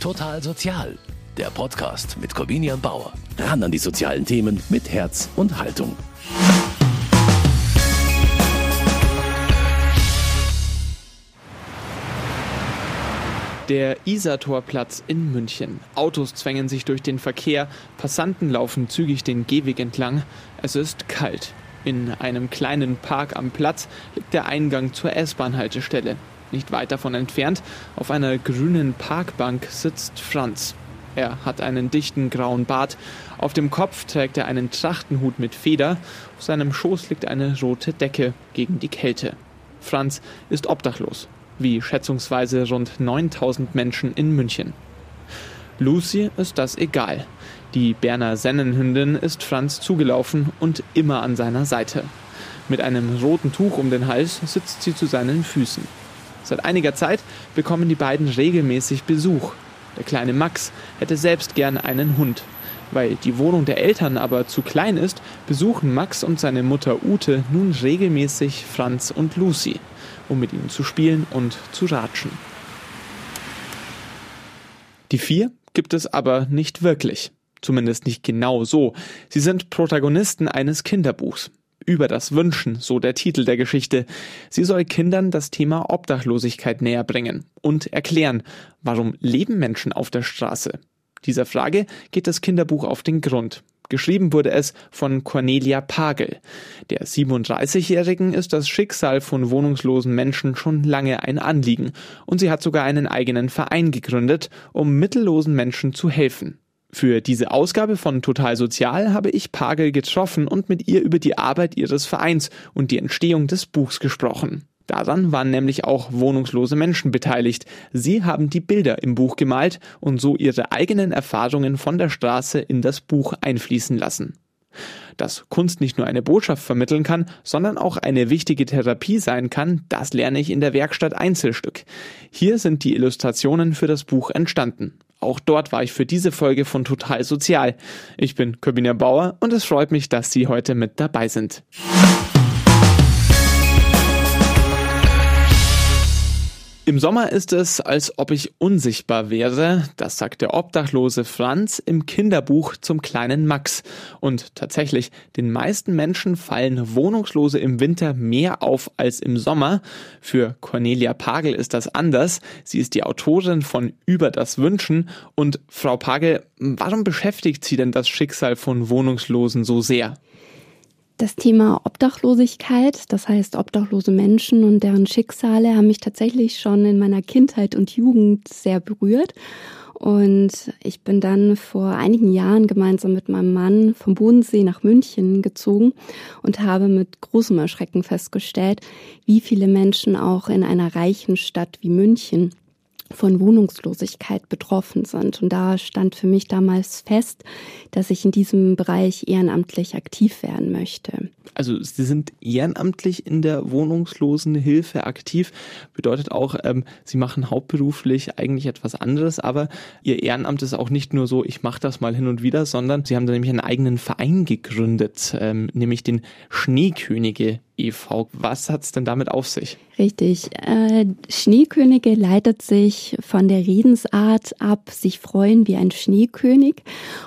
Total Sozial, der Podcast mit Corvinian Bauer. Ran an die sozialen Themen mit Herz und Haltung. Der Isartorplatz in München. Autos zwängen sich durch den Verkehr, Passanten laufen zügig den Gehweg entlang. Es ist kalt. In einem kleinen Park am Platz liegt der Eingang zur S-Bahn-Haltestelle. Nicht weit davon entfernt, auf einer grünen Parkbank, sitzt Franz. Er hat einen dichten grauen Bart. Auf dem Kopf trägt er einen Trachtenhut mit Feder. Auf seinem Schoß liegt eine rote Decke gegen die Kälte. Franz ist obdachlos, wie schätzungsweise rund 9000 Menschen in München. Lucy ist das egal. Die Berner Sennenhündin ist Franz zugelaufen und immer an seiner Seite. Mit einem roten Tuch um den Hals sitzt sie zu seinen Füßen. Seit einiger Zeit bekommen die beiden regelmäßig Besuch. Der kleine Max hätte selbst gern einen Hund. Weil die Wohnung der Eltern aber zu klein ist, besuchen Max und seine Mutter Ute nun regelmäßig Franz und Lucy, um mit ihnen zu spielen und zu ratschen. Die vier gibt es aber nicht wirklich. Zumindest nicht genau so. Sie sind Protagonisten eines Kinderbuchs. Über das Wünschen, so der Titel der Geschichte. Sie soll Kindern das Thema Obdachlosigkeit näher bringen und erklären, warum leben Menschen auf der Straße. Dieser Frage geht das Kinderbuch auf den Grund. Geschrieben wurde es von Cornelia Pagel. Der 37-Jährigen ist das Schicksal von wohnungslosen Menschen schon lange ein Anliegen und sie hat sogar einen eigenen Verein gegründet, um mittellosen Menschen zu helfen. Für diese Ausgabe von Total Sozial habe ich Pagel getroffen und mit ihr über die Arbeit ihres Vereins und die Entstehung des Buchs gesprochen. Daran waren nämlich auch wohnungslose Menschen beteiligt. Sie haben die Bilder im Buch gemalt und so ihre eigenen Erfahrungen von der Straße in das Buch einfließen lassen. Dass Kunst nicht nur eine Botschaft vermitteln kann, sondern auch eine wichtige Therapie sein kann, das lerne ich in der Werkstatt Einzelstück. Hier sind die Illustrationen für das Buch entstanden. Auch dort war ich für diese Folge von Total Sozial. Ich bin Corbina Bauer und es freut mich, dass Sie heute mit dabei sind. Im Sommer ist es, als ob ich unsichtbar wäre, das sagt der obdachlose Franz im Kinderbuch zum kleinen Max. Und tatsächlich, den meisten Menschen fallen Wohnungslose im Winter mehr auf als im Sommer. Für Cornelia Pagel ist das anders. Sie ist die Autorin von Über das Wünschen. Und Frau Pagel, warum beschäftigt Sie denn das Schicksal von Wohnungslosen so sehr? Das Thema Obdachlosigkeit, das heißt obdachlose Menschen und deren Schicksale, haben mich tatsächlich schon in meiner Kindheit und Jugend sehr berührt. Und ich bin dann vor einigen Jahren gemeinsam mit meinem Mann vom Bodensee nach München gezogen und habe mit großem Erschrecken festgestellt, wie viele Menschen auch in einer reichen Stadt wie München von Wohnungslosigkeit betroffen sind. Und da stand für mich damals fest, dass ich in diesem Bereich ehrenamtlich aktiv werden möchte. Also Sie sind ehrenamtlich in der Wohnungslosenhilfe aktiv, bedeutet auch, ähm, Sie machen hauptberuflich eigentlich etwas anderes, aber Ihr Ehrenamt ist auch nicht nur so, ich mache das mal hin und wieder, sondern Sie haben da nämlich einen eigenen Verein gegründet, ähm, nämlich den Schneekönige e.V. Was hat's denn damit auf sich? Richtig. Äh, Schneekönige leitet sich von der Redensart ab, sich freuen wie ein Schneekönig.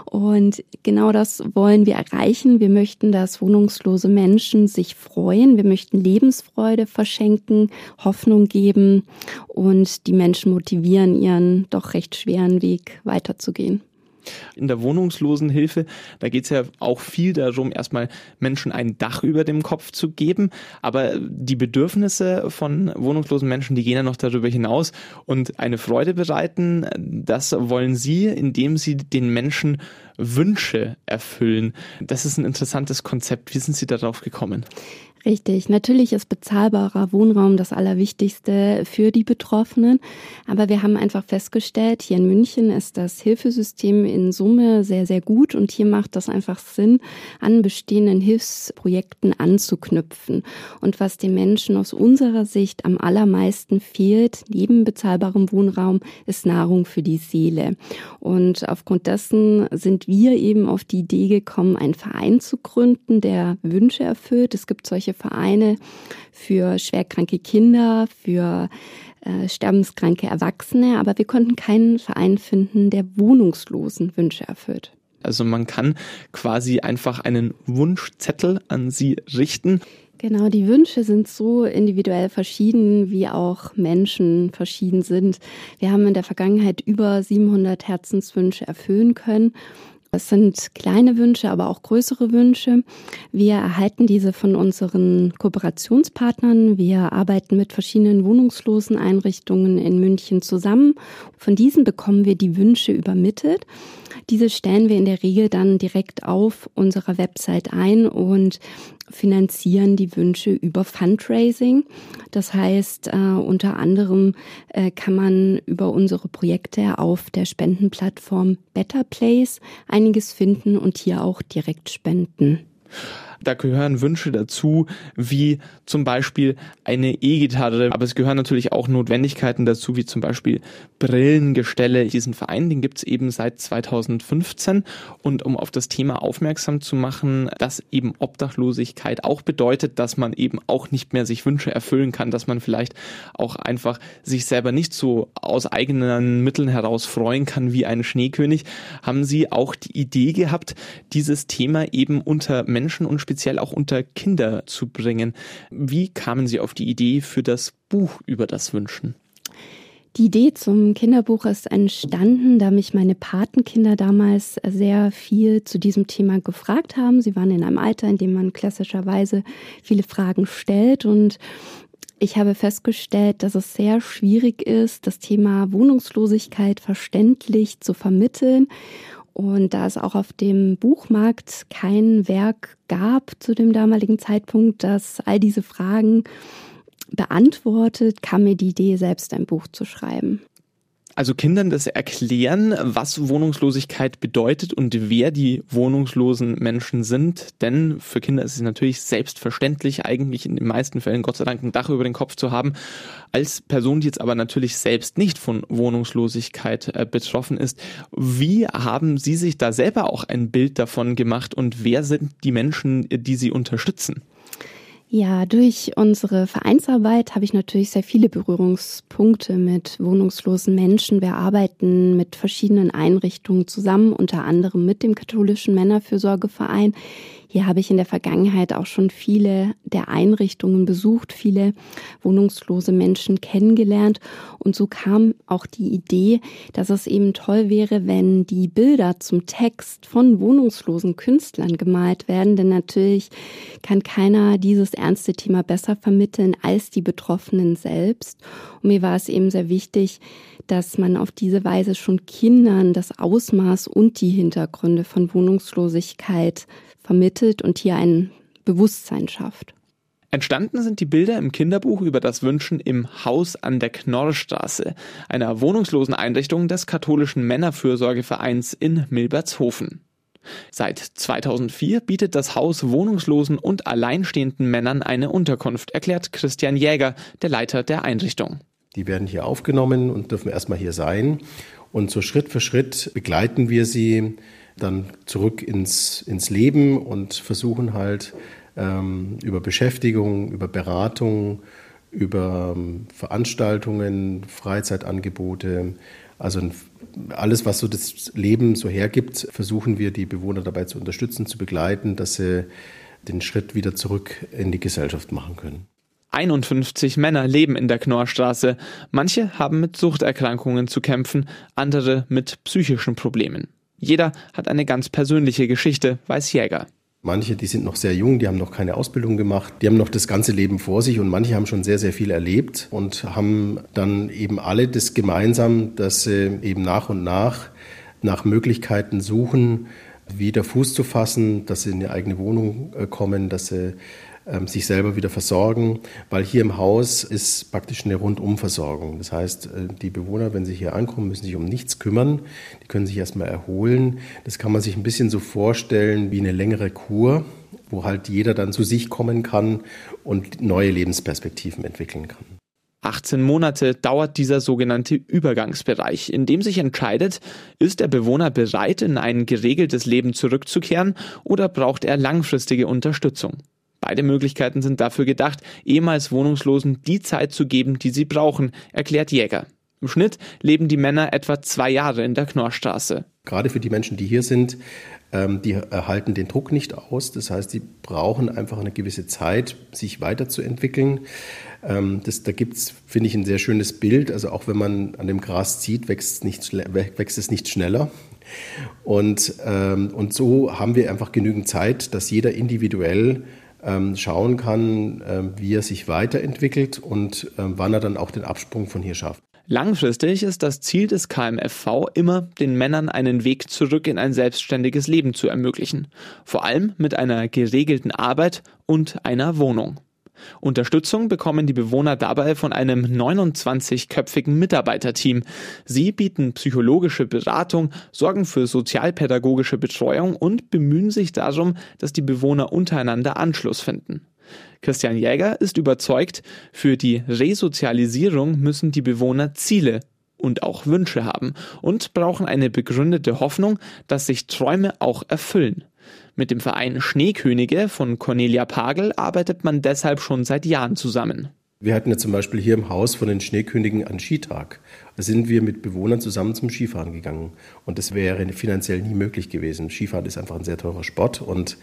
Und genau das wollen wir erreichen. Wir möchten, dass wohnungslose Menschen sich freuen. Wir möchten Lebensfreude verschenken, Hoffnung geben und die Menschen motivieren, ihren doch recht schweren Weg weiterzugehen. In der Wohnungslosenhilfe, da geht es ja auch viel darum, erstmal Menschen ein Dach über dem Kopf zu geben. Aber die Bedürfnisse von wohnungslosen Menschen, die gehen ja noch darüber hinaus. Und eine Freude bereiten, das wollen Sie, indem Sie den Menschen Wünsche erfüllen. Das ist ein interessantes Konzept. Wie sind Sie darauf gekommen? Richtig. Natürlich ist bezahlbarer Wohnraum das Allerwichtigste für die Betroffenen. Aber wir haben einfach festgestellt, hier in München ist das Hilfesystem in Summe sehr, sehr gut. Und hier macht das einfach Sinn, an bestehenden Hilfsprojekten anzuknüpfen. Und was den Menschen aus unserer Sicht am allermeisten fehlt, neben bezahlbarem Wohnraum, ist Nahrung für die Seele. Und aufgrund dessen sind wir eben auf die Idee gekommen, einen Verein zu gründen, der Wünsche erfüllt. Es gibt solche solche Vereine für schwerkranke Kinder, für äh, sterbenskranke Erwachsene, aber wir konnten keinen Verein finden, der wohnungslosen Wünsche erfüllt. Also man kann quasi einfach einen Wunschzettel an Sie richten. Genau, die Wünsche sind so individuell verschieden, wie auch Menschen verschieden sind. Wir haben in der Vergangenheit über 700 Herzenswünsche erfüllen können es sind kleine Wünsche, aber auch größere Wünsche. Wir erhalten diese von unseren Kooperationspartnern. Wir arbeiten mit verschiedenen wohnungslosen Einrichtungen in München zusammen. Von diesen bekommen wir die Wünsche übermittelt. Diese stellen wir in der Regel dann direkt auf unserer Website ein und finanzieren die Wünsche über Fundraising. Das heißt, äh, unter anderem äh, kann man über unsere Projekte auf der Spendenplattform Better Place einiges finden und hier auch direkt spenden. Da gehören Wünsche dazu, wie zum Beispiel eine E-Gitarre. Aber es gehören natürlich auch Notwendigkeiten dazu, wie zum Beispiel Brillengestelle. Diesen Verein, den gibt es eben seit 2015. Und um auf das Thema aufmerksam zu machen, dass eben Obdachlosigkeit auch bedeutet, dass man eben auch nicht mehr sich Wünsche erfüllen kann, dass man vielleicht auch einfach sich selber nicht so aus eigenen Mitteln heraus freuen kann wie ein Schneekönig, haben sie auch die Idee gehabt, dieses Thema eben unter Menschen und speziell auch unter Kinder zu bringen. Wie kamen Sie auf die Idee für das Buch über das Wünschen? Die Idee zum Kinderbuch ist entstanden, da mich meine Patenkinder damals sehr viel zu diesem Thema gefragt haben. Sie waren in einem Alter, in dem man klassischerweise viele Fragen stellt und ich habe festgestellt, dass es sehr schwierig ist, das Thema Wohnungslosigkeit verständlich zu vermitteln und da es auch auf dem Buchmarkt kein Werk gab zu dem damaligen Zeitpunkt, das all diese Fragen beantwortet, kam mir die Idee, selbst ein Buch zu schreiben also Kindern das erklären, was Wohnungslosigkeit bedeutet und wer die wohnungslosen Menschen sind. Denn für Kinder ist es natürlich selbstverständlich, eigentlich in den meisten Fällen Gott sei Dank ein Dach über den Kopf zu haben. Als Person, die jetzt aber natürlich selbst nicht von Wohnungslosigkeit äh, betroffen ist, wie haben Sie sich da selber auch ein Bild davon gemacht und wer sind die Menschen, die Sie unterstützen? Ja, durch unsere Vereinsarbeit habe ich natürlich sehr viele Berührungspunkte mit wohnungslosen Menschen. Wir arbeiten mit verschiedenen Einrichtungen zusammen, unter anderem mit dem katholischen Männerfürsorgeverein. Hier habe ich in der Vergangenheit auch schon viele der Einrichtungen besucht, viele wohnungslose Menschen kennengelernt. Und so kam auch die Idee, dass es eben toll wäre, wenn die Bilder zum Text von wohnungslosen Künstlern gemalt werden. Denn natürlich kann keiner dieses ernste Thema besser vermitteln als die Betroffenen selbst. Und mir war es eben sehr wichtig, dass man auf diese Weise schon Kindern das Ausmaß und die Hintergründe von Wohnungslosigkeit vermittelt und hier ein Bewusstsein schafft. Entstanden sind die Bilder im Kinderbuch über das Wünschen im Haus an der Knorrstraße, einer wohnungslosen Einrichtung des katholischen Männerfürsorgevereins in Milbertshofen. Seit 2004 bietet das Haus wohnungslosen und alleinstehenden Männern eine Unterkunft, erklärt Christian Jäger, der Leiter der Einrichtung. Die werden hier aufgenommen und dürfen erstmal hier sein. Und so Schritt für Schritt begleiten wir sie dann zurück ins, ins Leben und versuchen halt ähm, über Beschäftigung, über Beratung, über ähm, Veranstaltungen, Freizeitangebote, also alles, was so das Leben so hergibt, versuchen wir die Bewohner dabei zu unterstützen, zu begleiten, dass sie den Schritt wieder zurück in die Gesellschaft machen können. 51 Männer leben in der Knorrstraße. Manche haben mit Suchterkrankungen zu kämpfen, andere mit psychischen Problemen. Jeder hat eine ganz persönliche Geschichte, weiß Jäger. Manche, die sind noch sehr jung, die haben noch keine Ausbildung gemacht, die haben noch das ganze Leben vor sich und manche haben schon sehr, sehr viel erlebt und haben dann eben alle das gemeinsam, dass sie eben nach und nach nach Möglichkeiten suchen, wieder Fuß zu fassen, dass sie in eine eigene Wohnung äh, kommen, dass sie sich selber wieder versorgen, weil hier im Haus ist praktisch eine Rundumversorgung. Das heißt, äh, die Bewohner, wenn sie hier ankommen, müssen sich um nichts kümmern. Die können sich erstmal erholen. Das kann man sich ein bisschen so vorstellen wie eine längere Kur, wo halt jeder dann zu sich kommen kann und neue Lebensperspektiven entwickeln kann. 18 Monate dauert dieser sogenannte Übergangsbereich, in dem sich entscheidet, ist der Bewohner bereit, in ein geregeltes Leben zurückzukehren oder braucht er langfristige Unterstützung. Beide Möglichkeiten sind dafür gedacht, ehemals Wohnungslosen die Zeit zu geben, die sie brauchen, erklärt Jäger. Im Schnitt leben die Männer etwa zwei Jahre in der Knorrstraße. Gerade für die Menschen, die hier sind, ähm, die erhalten den Druck nicht aus. Das heißt, sie brauchen einfach eine gewisse Zeit, sich weiterzuentwickeln. Ähm, das, da gibt es, finde ich, ein sehr schönes Bild. Also auch wenn man an dem Gras zieht, wächst, nicht, wächst es nicht schneller. Und, ähm, und so haben wir einfach genügend Zeit, dass jeder individuell schauen kann, äh, wie er sich weiterentwickelt und äh, wann er dann auch den Absprung von hier schafft. Langfristig ist das Ziel des KMFV immer, den Männern einen Weg zurück in ein selbstständiges Leben zu ermöglichen. Vor allem mit einer geregelten Arbeit und einer Wohnung. Unterstützung bekommen die Bewohner dabei von einem 29-köpfigen Mitarbeiterteam. Sie bieten psychologische Beratung, sorgen für sozialpädagogische Betreuung und bemühen sich darum, dass die Bewohner untereinander Anschluss finden. Christian Jäger ist überzeugt, für die Resozialisierung müssen die Bewohner Ziele und auch Wünsche haben und brauchen eine begründete Hoffnung, dass sich Träume auch erfüllen. Mit dem Verein Schneekönige von Cornelia Pagel arbeitet man deshalb schon seit Jahren zusammen. Wir hatten ja zum Beispiel hier im Haus von den Schneekönigen einen Skitag. Da sind wir mit Bewohnern zusammen zum Skifahren gegangen. Und das wäre finanziell nie möglich gewesen. Skifahren ist einfach ein sehr teurer Sport und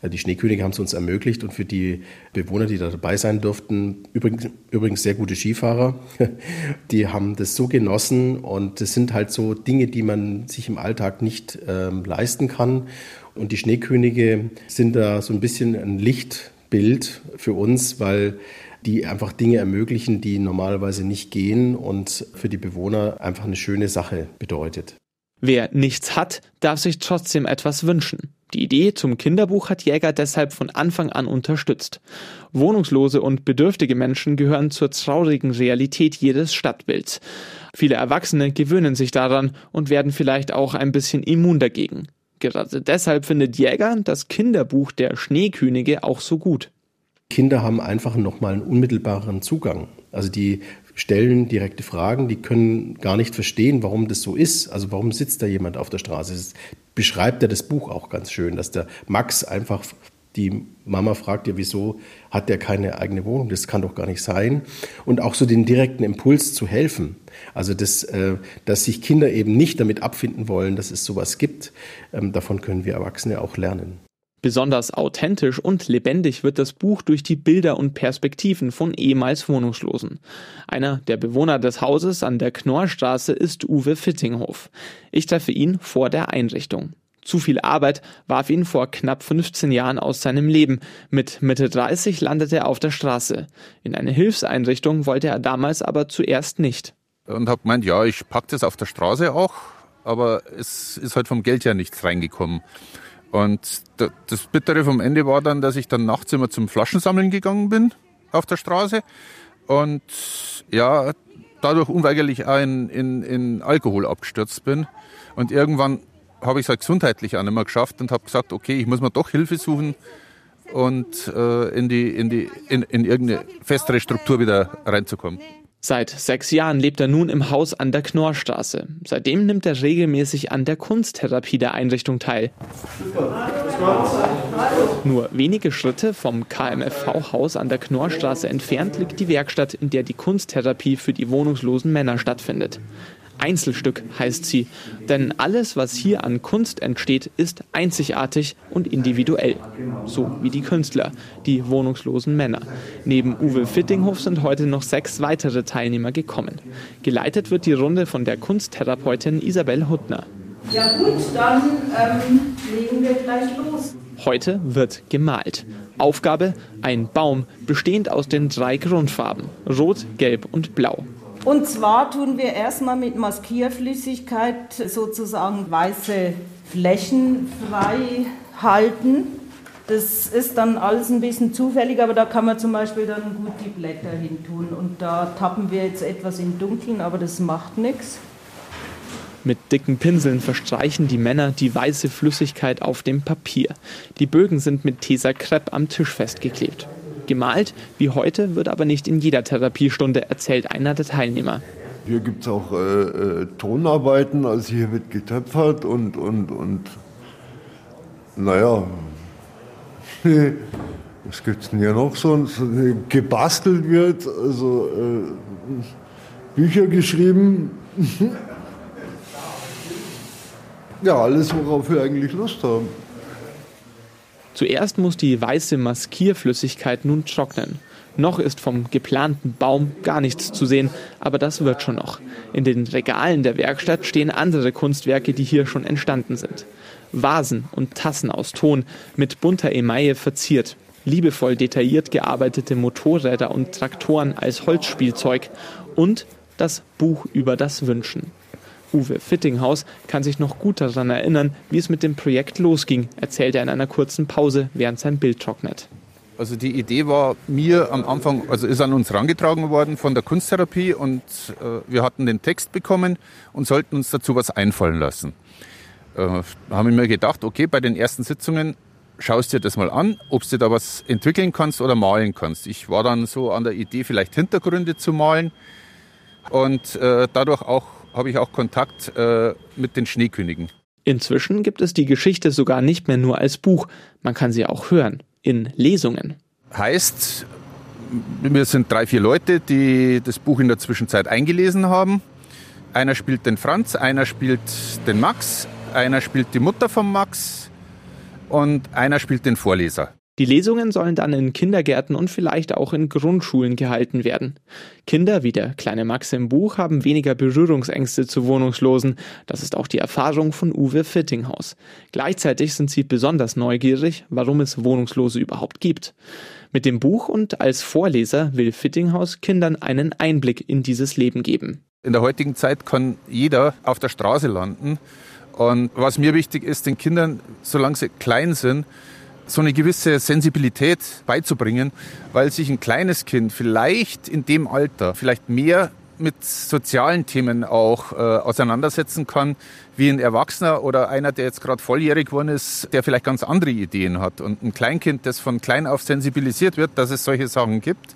äh, die Schneekönige haben es uns ermöglicht. Und für die Bewohner, die da dabei sein durften, übrigens, übrigens sehr gute Skifahrer, die haben das so genossen. Und das sind halt so Dinge, die man sich im Alltag nicht ähm, leisten kann. Und die Schneekönige sind da so ein bisschen ein Lichtbild für uns, weil die einfach Dinge ermöglichen, die normalerweise nicht gehen und für die Bewohner einfach eine schöne Sache bedeutet. Wer nichts hat, darf sich trotzdem etwas wünschen. Die Idee zum Kinderbuch hat Jäger deshalb von Anfang an unterstützt. Wohnungslose und bedürftige Menschen gehören zur traurigen Realität jedes Stadtbilds. Viele Erwachsene gewöhnen sich daran und werden vielleicht auch ein bisschen immun dagegen. Gerade deshalb findet Jäger das Kinderbuch der Schneekönige auch so gut. Kinder haben einfach nochmal einen unmittelbaren Zugang. Also die stellen direkte Fragen, die können gar nicht verstehen, warum das so ist. Also warum sitzt da jemand auf der Straße? Das beschreibt ja das Buch auch ganz schön, dass der Max einfach die Mama fragt ja, wieso hat der keine eigene Wohnung? Das kann doch gar nicht sein. Und auch so den direkten Impuls zu helfen. Also, das, äh, dass sich Kinder eben nicht damit abfinden wollen, dass es sowas gibt, ähm, davon können wir Erwachsene auch lernen. Besonders authentisch und lebendig wird das Buch durch die Bilder und Perspektiven von ehemals Wohnungslosen. Einer der Bewohner des Hauses an der Knorrstraße ist Uwe Fittinghof. Ich treffe ihn vor der Einrichtung. Zu viel Arbeit warf ihn vor knapp 15 Jahren aus seinem Leben. Mit Mitte 30 landete er auf der Straße. In eine Hilfseinrichtung wollte er damals aber zuerst nicht. Und habe gemeint, ja, ich pack das auf der Straße auch, aber es ist halt vom Geld her nichts reingekommen. Und das Bittere vom Ende war dann, dass ich dann nachts immer zum Flaschensammeln gegangen bin auf der Straße und ja, dadurch unweigerlich auch in, in, in Alkohol abgestürzt bin. Und irgendwann habe ich es halt gesundheitlich auch nicht mehr geschafft und habe gesagt, okay, ich muss mir doch Hilfe suchen und äh, in, die, in, die, in, in irgendeine festere Struktur wieder reinzukommen. Seit sechs Jahren lebt er nun im Haus an der Knorrstraße. Seitdem nimmt er regelmäßig an der Kunsttherapie der Einrichtung teil. Nur wenige Schritte vom KMFV-Haus an der Knorrstraße entfernt liegt die Werkstatt, in der die Kunsttherapie für die wohnungslosen Männer stattfindet. Einzelstück heißt sie, denn alles, was hier an Kunst entsteht, ist einzigartig und individuell. So wie die Künstler, die wohnungslosen Männer. Neben Uwe Fittinghof sind heute noch sechs weitere Teilnehmer gekommen. Geleitet wird die Runde von der Kunsttherapeutin Isabel Huttner. Ja gut, dann ähm, legen wir gleich los. Heute wird gemalt. Aufgabe ein Baum, bestehend aus den drei Grundfarben Rot, Gelb und Blau. Und zwar tun wir erstmal mit Maskierflüssigkeit sozusagen weiße Flächen frei halten. Das ist dann alles ein bisschen zufällig, aber da kann man zum Beispiel dann gut die Blätter hin tun. Und da tappen wir jetzt etwas im Dunkeln, aber das macht nichts. Mit dicken Pinseln verstreichen die Männer die weiße Flüssigkeit auf dem Papier. Die Bögen sind mit Tesa Crepe am Tisch festgeklebt. Gemalt wie heute wird aber nicht in jeder Therapiestunde, erzählt einer der Teilnehmer. Hier gibt es auch äh, äh, Tonarbeiten, also hier wird getöpfert und, und, und naja, Was gibt es denn hier noch so, so gebastelt wird? Also äh, Bücher geschrieben. ja, alles, worauf wir eigentlich Lust haben. Zuerst muss die weiße Maskierflüssigkeit nun trocknen. Noch ist vom geplanten Baum gar nichts zu sehen, aber das wird schon noch. In den Regalen der Werkstatt stehen andere Kunstwerke, die hier schon entstanden sind. Vasen und Tassen aus Ton, mit bunter Emaille verziert. Liebevoll detailliert gearbeitete Motorräder und Traktoren als Holzspielzeug und das Buch über das Wünschen. Uwe Fittinghaus kann sich noch gut daran erinnern, wie es mit dem Projekt losging, erzählt er in einer kurzen Pause, während sein Bild trocknet. Also die Idee war mir am Anfang, also ist an uns herangetragen worden von der Kunsttherapie und äh, wir hatten den Text bekommen und sollten uns dazu was einfallen lassen. Äh, haben wir mir gedacht, okay, bei den ersten Sitzungen schaust dir das mal an, ob du da was entwickeln kannst oder malen kannst. Ich war dann so an der Idee, vielleicht Hintergründe zu malen und äh, dadurch auch habe ich auch Kontakt äh, mit den Schneekönigen. Inzwischen gibt es die Geschichte sogar nicht mehr nur als Buch, man kann sie auch hören, in Lesungen. Heißt, wir sind drei, vier Leute, die das Buch in der Zwischenzeit eingelesen haben. Einer spielt den Franz, einer spielt den Max, einer spielt die Mutter von Max und einer spielt den Vorleser. Die Lesungen sollen dann in Kindergärten und vielleicht auch in Grundschulen gehalten werden. Kinder wie der kleine Max im Buch haben weniger Berührungsängste zu Wohnungslosen. Das ist auch die Erfahrung von Uwe Fittinghaus. Gleichzeitig sind sie besonders neugierig, warum es Wohnungslose überhaupt gibt. Mit dem Buch und als Vorleser will Fittinghaus Kindern einen Einblick in dieses Leben geben. In der heutigen Zeit kann jeder auf der Straße landen. Und was mir wichtig ist, den Kindern, solange sie klein sind, so eine gewisse Sensibilität beizubringen, weil sich ein kleines Kind vielleicht in dem Alter vielleicht mehr mit sozialen Themen auch äh, auseinandersetzen kann, wie ein Erwachsener oder einer, der jetzt gerade volljährig geworden ist, der vielleicht ganz andere Ideen hat. Und ein Kleinkind, das von klein auf sensibilisiert wird, dass es solche Sachen gibt,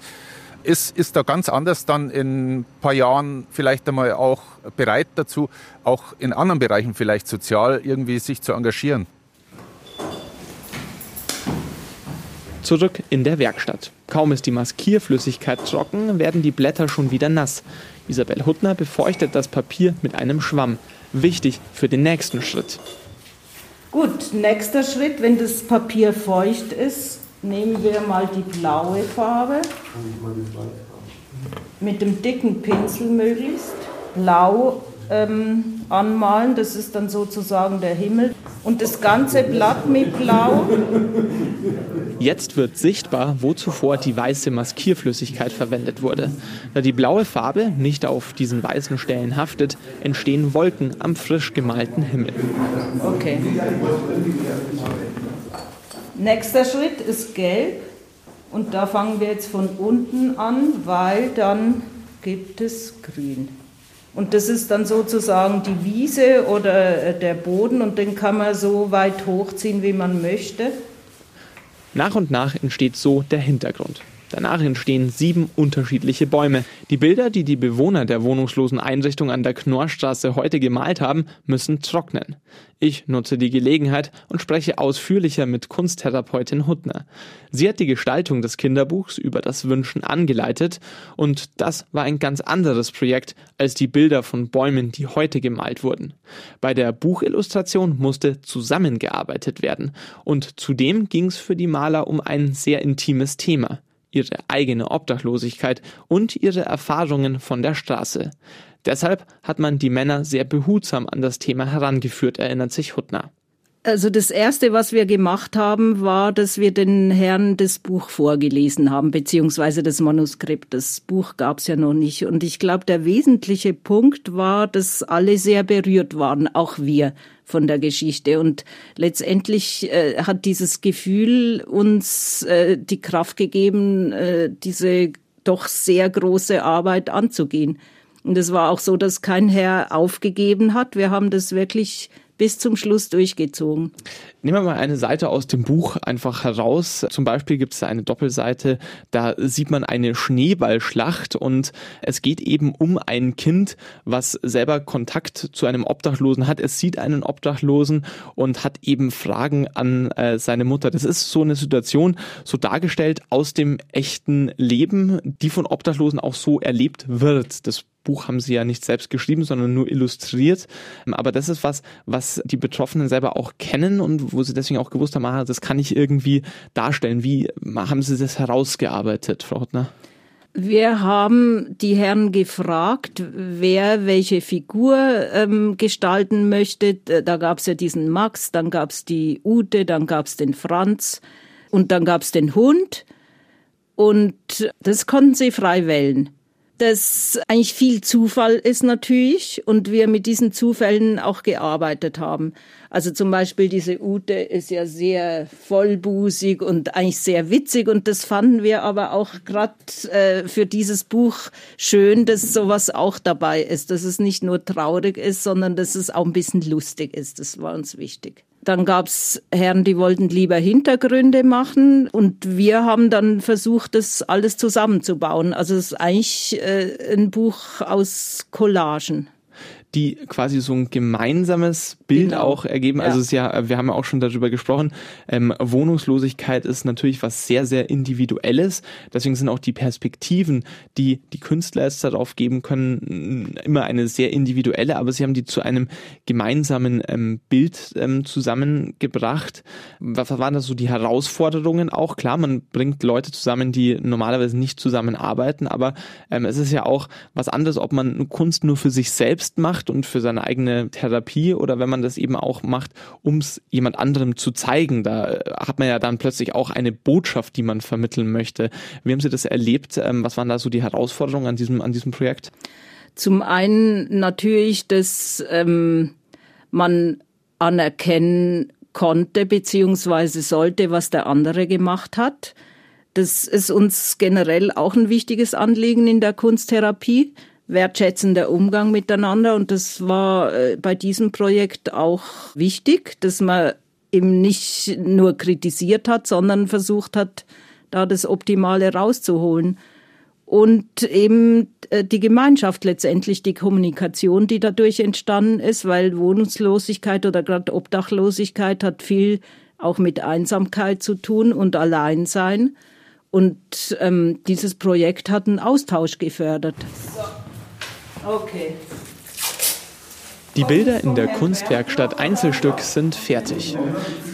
ist, ist da ganz anders dann in ein paar Jahren vielleicht einmal auch bereit dazu, auch in anderen Bereichen vielleicht sozial irgendwie sich zu engagieren. Zurück in der Werkstatt. Kaum ist die Maskierflüssigkeit trocken, werden die Blätter schon wieder nass. Isabel Huttner befeuchtet das Papier mit einem Schwamm. Wichtig für den nächsten Schritt. Gut, nächster Schritt, wenn das Papier feucht ist, nehmen wir mal die blaue Farbe. Mit dem dicken Pinsel möglichst. Blau ähm, anmalen. Das ist dann sozusagen der Himmel. Und das ganze Blatt mit Blau. Jetzt wird sichtbar, wo zuvor die weiße Maskierflüssigkeit verwendet wurde. Da die blaue Farbe nicht auf diesen weißen Stellen haftet, entstehen Wolken am frisch gemalten Himmel. Okay. Nächster Schritt ist gelb. Und da fangen wir jetzt von unten an, weil dann gibt es grün. Und das ist dann sozusagen die Wiese oder äh, der Boden und den kann man so weit hochziehen, wie man möchte. Nach und nach entsteht so der Hintergrund. Danach entstehen sieben unterschiedliche Bäume. Die Bilder, die die Bewohner der wohnungslosen Einrichtung an der Knorrstraße heute gemalt haben, müssen trocknen. Ich nutze die Gelegenheit und spreche ausführlicher mit Kunsttherapeutin Huttner. Sie hat die Gestaltung des Kinderbuchs über das Wünschen angeleitet und das war ein ganz anderes Projekt als die Bilder von Bäumen, die heute gemalt wurden. Bei der Buchillustration musste zusammengearbeitet werden und zudem ging es für die Maler um ein sehr intimes Thema ihre eigene Obdachlosigkeit und ihre Erfahrungen von der Straße. Deshalb hat man die Männer sehr behutsam an das Thema herangeführt, erinnert sich Huttner. Also das Erste, was wir gemacht haben, war, dass wir den Herren das Buch vorgelesen haben, beziehungsweise das Manuskript. Das Buch gab es ja noch nicht. Und ich glaube, der wesentliche Punkt war, dass alle sehr berührt waren, auch wir von der Geschichte. Und letztendlich äh, hat dieses Gefühl uns äh, die Kraft gegeben, äh, diese doch sehr große Arbeit anzugehen. Und es war auch so, dass kein Herr aufgegeben hat. Wir haben das wirklich bis zum Schluss durchgezogen. Nehmen wir mal eine Seite aus dem Buch einfach heraus. Zum Beispiel gibt es eine Doppelseite, da sieht man eine Schneeballschlacht und es geht eben um ein Kind, was selber Kontakt zu einem Obdachlosen hat. Es sieht einen Obdachlosen und hat eben Fragen an äh, seine Mutter. Das ist so eine Situation, so dargestellt aus dem echten Leben, die von Obdachlosen auch so erlebt wird. Das Buch haben sie ja nicht selbst geschrieben, sondern nur illustriert. Aber das ist was, was die Betroffenen selber auch kennen und wo sie deswegen auch gewusst haben, ah, das kann ich irgendwie darstellen. Wie haben sie das herausgearbeitet, Frau Hottner? Wir haben die Herren gefragt, wer welche Figur ähm, gestalten möchte. Da gab es ja diesen Max, dann gab es die Ute, dann gab es den Franz und dann gab es den Hund. Und das konnten sie frei wählen das eigentlich viel Zufall ist natürlich und wir mit diesen Zufällen auch gearbeitet haben. Also zum Beispiel diese Ute ist ja sehr vollbusig und eigentlich sehr witzig und das fanden wir aber auch gerade äh, für dieses Buch schön, dass sowas auch dabei ist, dass es nicht nur traurig ist, sondern dass es auch ein bisschen lustig ist. Das war uns wichtig. Dann gab's Herren, die wollten lieber Hintergründe machen und wir haben dann versucht, das alles zusammenzubauen. Also es ist eigentlich äh, ein Buch aus Collagen die quasi so ein gemeinsames Bild genau. auch ergeben. Also ja. es ist ja, wir haben ja auch schon darüber gesprochen, ähm, Wohnungslosigkeit ist natürlich was sehr, sehr Individuelles. Deswegen sind auch die Perspektiven, die die Künstler jetzt darauf geben können, immer eine sehr individuelle, aber sie haben die zu einem gemeinsamen ähm, Bild ähm, zusammengebracht. Was waren da so die Herausforderungen auch? Klar, man bringt Leute zusammen, die normalerweise nicht zusammenarbeiten, aber ähm, es ist ja auch was anderes, ob man Kunst nur für sich selbst macht macht und für seine eigene Therapie oder wenn man das eben auch macht, um es jemand anderem zu zeigen. Da äh, hat man ja dann plötzlich auch eine Botschaft, die man vermitteln möchte. Wie haben Sie das erlebt? Ähm, was waren da so die Herausforderungen an diesem, an diesem Projekt? Zum einen natürlich, dass ähm, man anerkennen konnte beziehungsweise sollte, was der andere gemacht hat. Das ist uns generell auch ein wichtiges Anliegen in der Kunsttherapie, wertschätzender Umgang miteinander. Und das war äh, bei diesem Projekt auch wichtig, dass man eben nicht nur kritisiert hat, sondern versucht hat, da das Optimale rauszuholen. Und eben äh, die Gemeinschaft letztendlich, die Kommunikation, die dadurch entstanden ist, weil Wohnungslosigkeit oder gerade Obdachlosigkeit hat viel auch mit Einsamkeit zu tun und Alleinsein. Und ähm, dieses Projekt hat einen Austausch gefördert. So. Okay. Die Bilder in der Kunstwerkstatt Einzelstück sind fertig.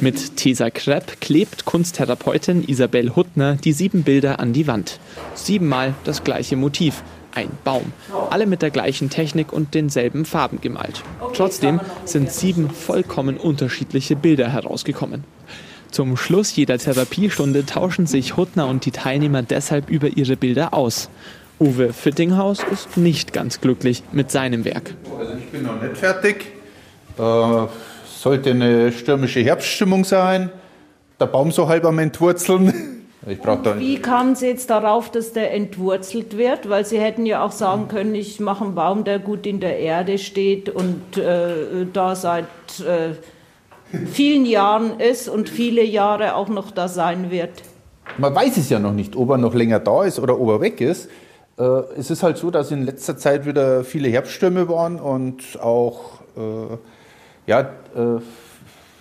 Mit Tesa Krepp klebt Kunsttherapeutin Isabel Huttner die sieben Bilder an die Wand. Siebenmal das gleiche Motiv. Ein Baum. Alle mit der gleichen Technik und denselben Farben gemalt. Trotzdem sind sieben vollkommen unterschiedliche Bilder herausgekommen. Zum Schluss jeder Therapiestunde tauschen sich Huttner und die Teilnehmer deshalb über ihre Bilder aus. Uwe Fittinghaus ist nicht ganz glücklich mit seinem Werk. Also ich bin noch nicht fertig. Äh, sollte eine stürmische Herbststimmung sein. Der Baum so halb am Entwurzeln. Wie kamen Sie jetzt darauf, dass der entwurzelt wird? Weil Sie hätten ja auch sagen können, ich mache einen Baum, der gut in der Erde steht und äh, da seit äh, vielen Jahren ist und viele Jahre auch noch da sein wird. Man weiß es ja noch nicht, ob er noch länger da ist oder ob er weg ist. Äh, es ist halt so, dass in letzter Zeit wieder viele Herbststürme waren und auch äh, ja, äh,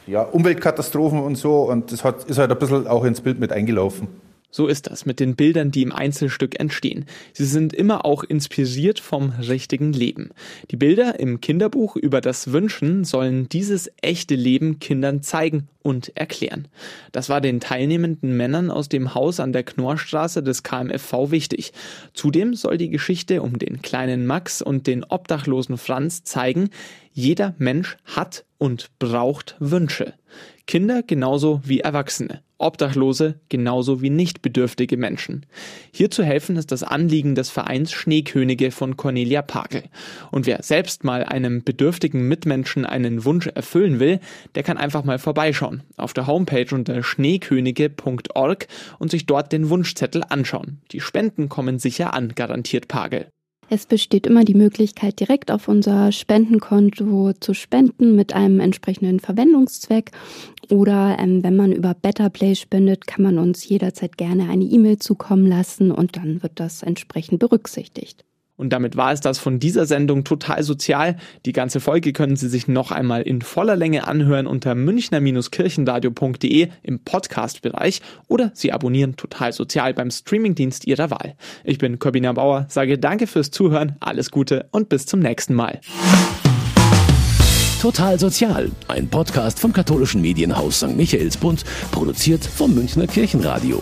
ja, Umweltkatastrophen und so. Und das hat, ist halt ein bisschen auch ins Bild mit eingelaufen. So ist das mit den Bildern, die im Einzelstück entstehen. Sie sind immer auch inspiriert vom richtigen Leben. Die Bilder im Kinderbuch über das Wünschen sollen dieses echte Leben Kindern zeigen und erklären. Das war den teilnehmenden Männern aus dem Haus an der Knorrstraße des KMFV wichtig. Zudem soll die Geschichte um den kleinen Max und den obdachlosen Franz zeigen, jeder Mensch hat und braucht Wünsche. Kinder genauso wie Erwachsene, Obdachlose genauso wie nicht bedürftige Menschen. Hier zu helfen ist das Anliegen des Vereins Schneekönige von Cornelia Pakel. Und wer selbst mal einem bedürftigen Mitmenschen einen Wunsch erfüllen will, der kann einfach mal vorbeischauen auf der Homepage unter schneekönige.org und sich dort den Wunschzettel anschauen. Die Spenden kommen sicher an, garantiert Pagel. Es besteht immer die Möglichkeit, direkt auf unser Spendenkonto zu spenden mit einem entsprechenden Verwendungszweck. Oder ähm, wenn man über Better Play spendet, kann man uns jederzeit gerne eine E-Mail zukommen lassen und dann wird das entsprechend berücksichtigt. Und damit war es das von dieser Sendung total sozial. Die ganze Folge können Sie sich noch einmal in voller Länge anhören unter münchner-kirchenradio.de im Podcast-Bereich oder Sie abonnieren total sozial beim Streamingdienst Ihrer Wahl. Ich bin Corbina Bauer, sage danke fürs Zuhören, alles Gute und bis zum nächsten Mal. Total Sozial, ein Podcast vom katholischen Medienhaus St. Michaelsbund, produziert vom Münchner Kirchenradio.